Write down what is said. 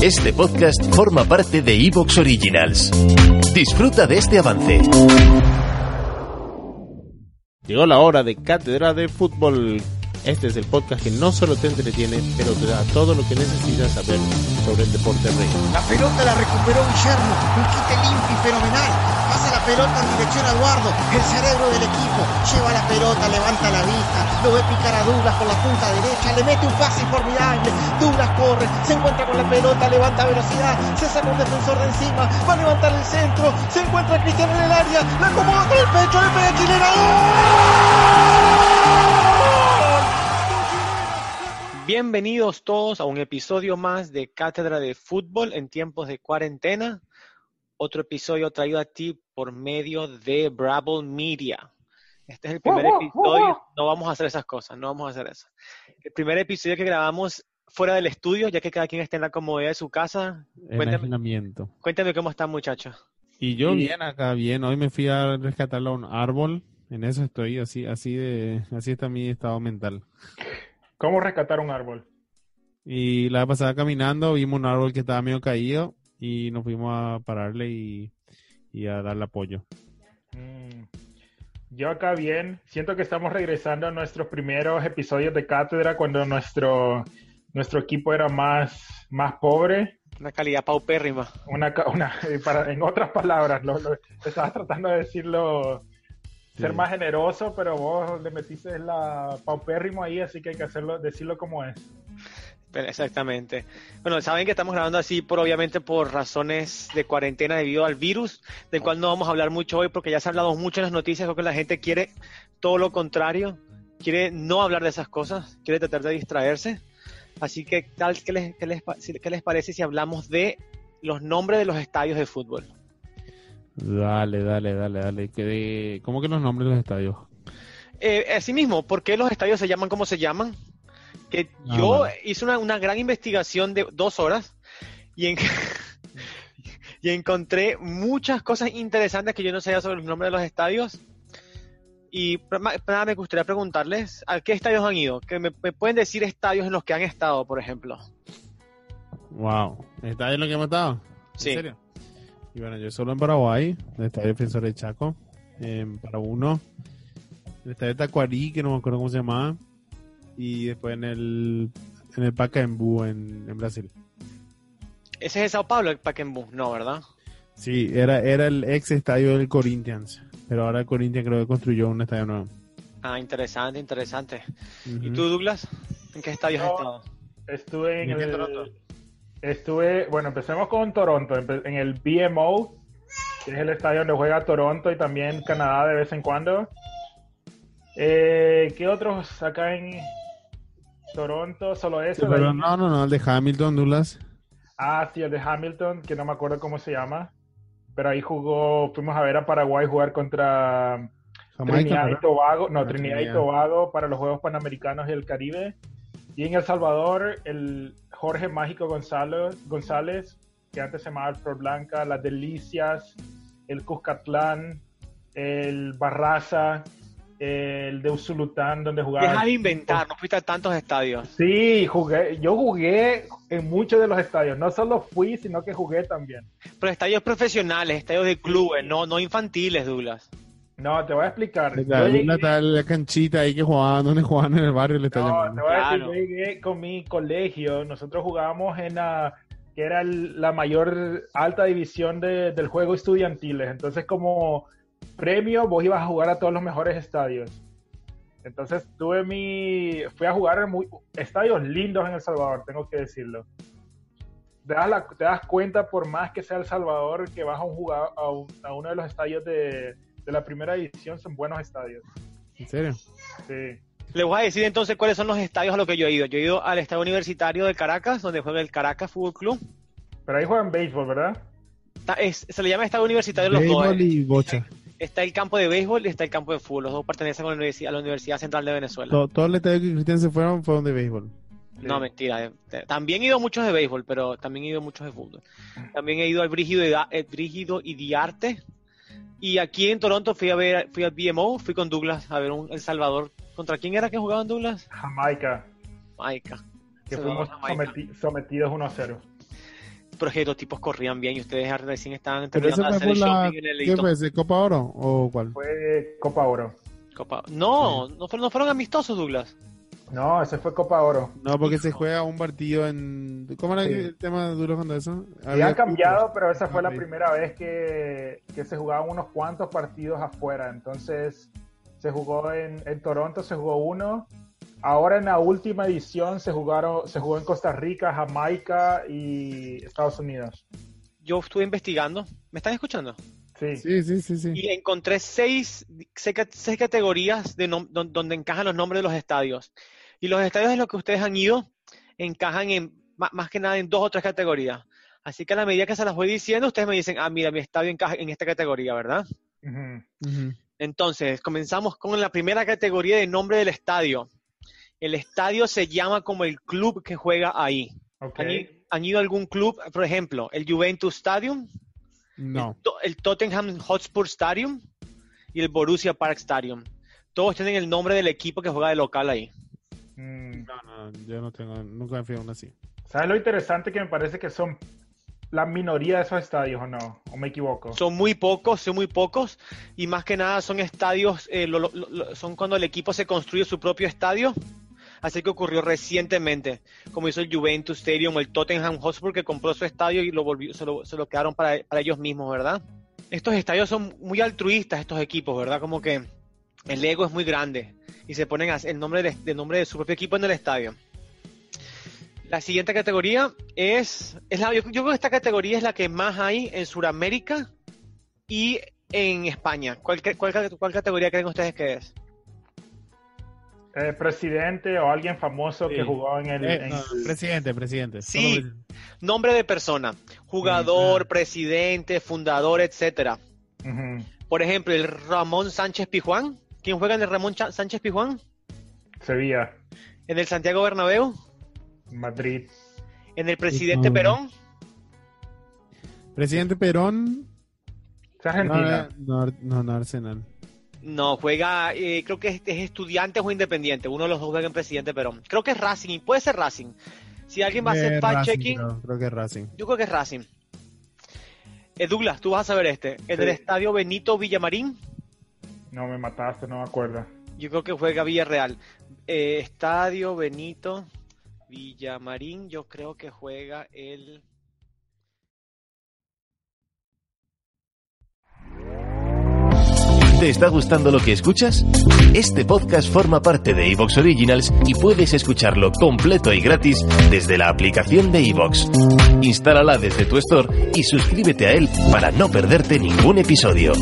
Este podcast forma parte de Evox Originals. Disfruta de este avance. Llegó la hora de Cátedra de Fútbol. Este es el podcast que no solo te entretiene, pero te da todo lo que necesitas saber sobre el deporte rey. La pelota la recuperó Guillermo, un quite limpio y fenomenal. Pasa la pelota en dirección a Eduardo, el cerebro del equipo. Lleva la pelota, levanta la vista, lo ve picar a Douglas por la punta derecha, le mete un pase formidable. Douglas corre, se encuentra con la pelota, levanta velocidad, se saca un defensor de encima, va a levantar el centro, se encuentra Cristiano en el área, la acomoda con el pecho, le pega Chilena. Bienvenidos todos a un episodio más de Cátedra de Fútbol en tiempos de cuarentena. Otro episodio traído a ti por medio de Bravo Media. Este es el primer episodio. No vamos a hacer esas cosas, no vamos a hacer eso. El primer episodio que grabamos fuera del estudio, ya que cada quien está en la comodidad de su casa. El Cuéntame, aislamiento. cuéntame cómo están, muchachos. Y yo bien acá, bien. Hoy me fui a rescatar a un árbol. En eso estoy, así, así de, así está mi estado mental. ¿Cómo rescatar un árbol? Y la vez pasada caminando vimos un árbol que estaba medio caído y nos fuimos a pararle y, y a darle apoyo. Mm, Yo acá bien, siento que estamos regresando a nuestros primeros episodios de cátedra cuando nuestro, nuestro equipo era más, más pobre. Una calidad paupérrima. Una, ca- una, para, en otras palabras, lo, lo- estabas tratando de decirlo, ser más generoso, pero vos le metiste la paupérrimo ahí, así que hay que hacerlo, decirlo como es. Exactamente. Bueno, saben que estamos grabando así por obviamente por razones de cuarentena debido al virus, del cual no vamos a hablar mucho hoy porque ya se ha hablado mucho en las noticias, creo que la gente quiere todo lo contrario, quiere no hablar de esas cosas, quiere tratar de distraerse. Así que tal qué les, qué les, qué les parece si hablamos de los nombres de los estadios de fútbol. Dale, dale, dale, dale. Que de- ¿Cómo que los nombres de los estadios? Eh, asimismo, ¿por qué los estadios se llaman como se llaman? Que Ah, yo hice una, una gran investigación de dos horas y, en- y encontré muchas cosas interesantes que yo no sabía sobre los nombres de los estadios. Y nada, me gustaría preguntarles a qué estadios han ido. Que me, me pueden decir estadios en los que han estado, por ejemplo. Wow. ¿Estadio en lo que hemos estado? Sí. ¿En serio? Y bueno, yo solo en Paraguay, el Estadio Defensor de Chaco, en para uno, el Estadio Tacuarí, que no me acuerdo cómo se llamaba, y después en el, en el Pacaembu en, en Brasil. Ese es de Sao Paulo, el Pacaembu, no, ¿verdad? Sí, era, era el ex estadio del Corinthians, pero ahora el Corinthians creo que construyó un estadio nuevo. Ah, interesante, interesante. ¿Y tú, Douglas? ¿En qué estadios has Yo- estado? Estuve en ¿Y en el... Estuve, bueno, empecemos con Toronto, en el BMO, que es el estadio donde juega Toronto y también Canadá de vez en cuando. Eh, ¿Qué otros acá en Toronto? Solo eso. Pero no, no, no, el de Hamilton, Douglas. Ah, sí, el de Hamilton, que no me acuerdo cómo se llama. Pero ahí jugó, fuimos a ver a Paraguay jugar contra Jamaica, Trinidad y. Tobago, no, Ah, Trinidad y. Tobago para los Juegos Panamericanos y el Caribe. Y en El Salvador, el Jorge Mágico Gonzalo- González, que antes se llamaba el Flor Blanca, Las Delicias, el Cuscatlán, el Barraza, el de Usulután, donde jugaba. Deja de inventar, no fuiste a tantos estadios. Sí, jugué, yo jugué en muchos de los estadios. No solo fui, sino que jugué también. Pero estadios profesionales, estadios de clubes, no, no infantiles, Douglas. No, te voy a explicar. Yo La, llegué- la, la- la canchita ahí que jugaban, donde jugaban en el barrio, le está No, te voy a decir, Claro. yo llegué con mi colegio, nosotros jugábamos en la, que era el- la mayor alta división de- del juego estudiantiles, entonces como premio vos ibas a jugar a todos los mejores estadios. Entonces tuve mi, fui a jugar en muy- estadios lindos en El Salvador, tengo que decirlo. Te das, la- te das cuenta, por más que sea El Salvador, que vas a, un jugar, a, un- a uno de los estadios de, de la primera división, son buenos estadios. ¿En serio? Sí. Les voy a decir entonces cuáles son los estadios a los que yo he ido. Yo he ido al Estadio Universitario de Caracas, donde juega el Caracas Fútbol Club. Pero ahí juegan béisbol, ¿verdad? Está- es- se le llama Estadio Universitario los dos. Béisbol eh. y bocha. Está el campo de béisbol y está el campo de fútbol. Los dos pertenecen a la Universidad, a la Universidad Central de Venezuela. Todo, todo el estadio que Cristian se fueron fueron de béisbol. No, mentira. eh, eh, También he ido a muchos de béisbol, pero también he ido a muchos de fútbol. También he ido al Brígido, y el Brígido y Diarte. Y aquí en Toronto fui a ver, fui al BMO, fui con Douglas a ver un El Salvador. ¿Contra quién era que jugaban Douglas? Jamaica, Maica. que fuimos Jamaica. someti- sometidos 1-0. pero es que los tipos corrían bien y ustedes recién estaban terminando de fue hacer el la... shopping en el ¿Qué fue ese? ¿Copa Oro o cuál? Fue Copa Oro. Copa- No, no, fueron, no fueron amistosos, Douglas. No, ese fue Copa Oro. No, porque se juega un partido en... ¿Cómo era Sí. el tema duro cuando eso? Y Había han cambiado, pero esa fue la primera vez que, que se jugaban unos cuantos partidos afuera. Entonces, se jugó en, en Toronto, se jugó uno. Ahora en la última edición se jugaron, se jugó en Costa Rica, Jamaica y Estados Unidos. Yo estuve investigando. ¿Me están escuchando? Sí. Sí, sí, sí, sí. Y encontré seis, seis, ca- seis categorías de donde encajan los nombres de los estadios. Y los estadios en los que ustedes han ido encajan en más que nada en dos o tres categorías. Así que a la medida que se las voy diciendo, ustedes me dicen, ah, mira, mi estadio encaja en esta categoría, ¿verdad? Entonces, comenzamos con la primera categoría de nombre del estadio. El estadio se llama como el club que juega ahí. ¿Han, ido a algún club? Por ejemplo, el Juventus Stadium, No. el, To- el Tottenham Hotspur Stadium y el Borussia Park Stadium. Todos tienen el nombre del equipo que juega de local ahí. Mm. No, no, yo no tengo, nunca me fui a uno así. ¿Sabes lo interesante que me parece que son la minoría de esos estadios o no? ¿O me equivoco? Son muy pocos, son muy pocos, y más que nada son estadios, eh, lo- lo- lo- son cuando el equipo se construye su propio estadio. Así que ocurrió recientemente, como hizo el Juventus Stadium o el Tottenham Hotspur, que compró su estadio y lo volvió, se, lo, se lo quedaron para, para ellos mismos, ¿verdad? Estos estadios son muy altruistas, estos equipos, ¿verdad? Como que el ego es muy grande y se ponen el nombre de, de nombre de su propio equipo en el estadio. La siguiente categoría es, es la, yo, yo creo que esta categoría es la que más hay en Sudamérica y en España. ¿Cuál, cuál, cuál categoría creen ustedes que es? Eh, presidente o alguien famoso Sí. que jugó en el... Eh, en no, el- presidente, presidente. Sí. Solo. Nombre de persona, jugador, presidente, fundador, etcétera. Por ejemplo, el Ramón Sánchez Pijuán. ¿Quién juega en el Ramón Sánchez Pijuán? Sevilla, En el Santiago Bernabéu. Madrid. En el Presidente No. Perón. Presidente Perón. Es Argentina. No, no, Arsenal. No, juega, eh, creo que es, es estudiante o independiente. Uno de los dos juega en Presidente Perón. Creo que es Racing, puede ser Racing. Si alguien va a hacer Eh, fact-checking, creo, creo que es Racing. yo creo que es Racing. Eh, Douglas, tú vas a saber este. En Sí. el Estadio Benito Villamarín, No me mataste, no me acuerdo. yo creo que juega Villarreal. Eh, Estadio Benito Villamarín, yo creo que juega el... ¿Te está gustando lo que escuchas? Este podcast forma parte de Evox Originals y puedes escucharlo completo y gratis desde la aplicación de Evox. Instálala desde tu store y suscríbete a él para no perderte ningún episodio.